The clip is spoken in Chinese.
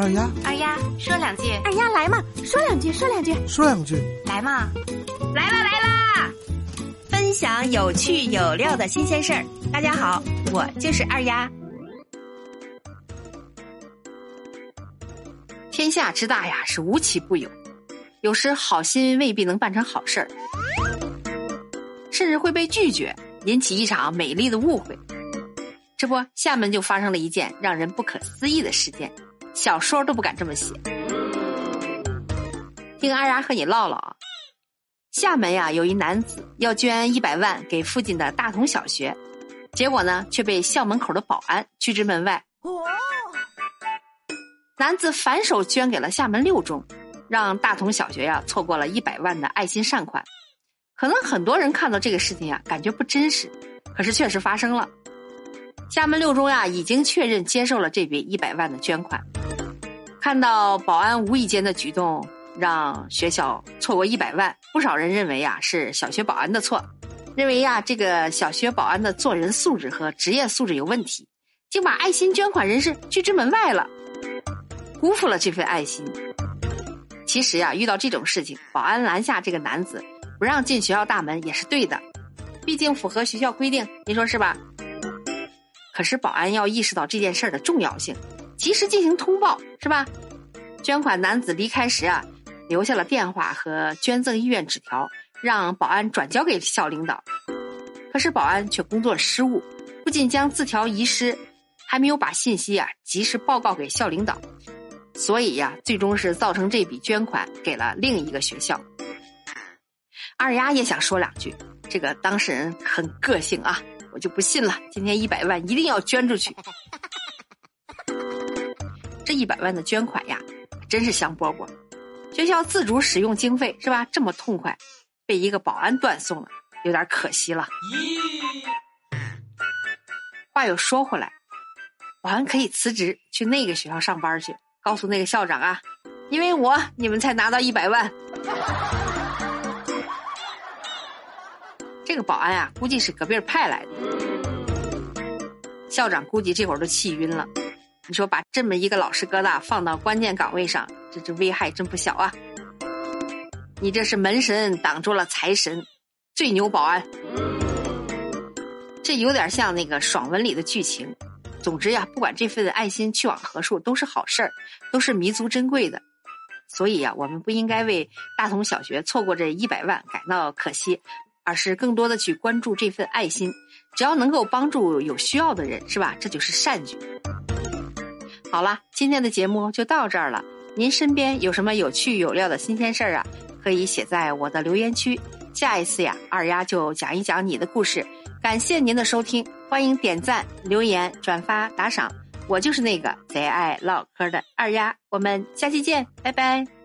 二丫，二丫说两句，二丫来嘛，说两句，说两句，说两句，来嘛，来啦来啦！分享有趣有料的新鲜事儿。大家好，我就是二丫。天下之大呀，是无奇不有，有时好心未必能办成好事儿，甚至会被拒绝，引起一场美丽的误会。这不，厦门就发生了一件让人不可思议的事件。小说都不敢这么写。听阿丫和你唠唠啊，厦门呀有一男子要捐一百万给附近的大同小学，结果呢却被校门口的保安拒之门外。男子反手捐给了厦门六中，让大同小学呀错过了一百万的爱心善款。可能很多人看到这个事情呀，感觉不真实，可是确实发生了。厦门六中呀已经确认接受了这笔一百万的捐款。看到保安无意间的举动，让学校错过一百万，不少人认为呀是小学保安的错，认为呀这个小学保安的做人素质和职业素质有问题，竟把爱心捐款人士拒之门外了，辜负了这份爱心。其实呀，遇到这种事情，保安拦下这个男子，不让进学校大门也是对的，毕竟符合学校规定，你说是吧？可是保安要意识到这件事的重要性。及时进行通报是吧？捐款男子离开时啊，留下了电话和捐赠意愿纸条，让保安转交给校领导。可是保安却工作失误，不仅将字条遗失，还没有把信息啊及时报告给校领导，所以呀，最终是造成这笔捐款给了另一个学校。二丫也想说两句，这个当事人很个性啊，我就不信了，今天一百万一定要捐出去。这一百万的捐款呀，真是香饽饽。学校自主使用经费是吧？这么痛快，被一个保安断送了，有点可惜了。话又说回来，保安可以辞职去那个学校上班去，告诉那个校长啊，因为我你们才拿到一百万。这个保安啊，估计是隔壁派来的，校长估计这会儿都气晕了。你说把这么一个老实疙瘩放到关键岗位上，这这危害真不小啊！你这是门神挡住了财神，最牛保安。这有点像那个爽文里的剧情。总之呀，不管这份爱心去往何处，都是好事儿，都是弥足珍贵的。所以呀，我们不应该为大同小学错过这一百万感到可惜，而是更多的去关注这份爱心。只要能够帮助有需要的人，是吧？这就是善举。好了，今天的节目就到这儿了。您身边有什么有趣有料的新鲜事儿啊？可以写在我的留言区。下一次呀，二丫就讲一讲你的故事。感谢您的收听，欢迎点赞、留言、转发、打赏。我就是那个贼爱唠嗑的二丫，我们下期见，拜拜。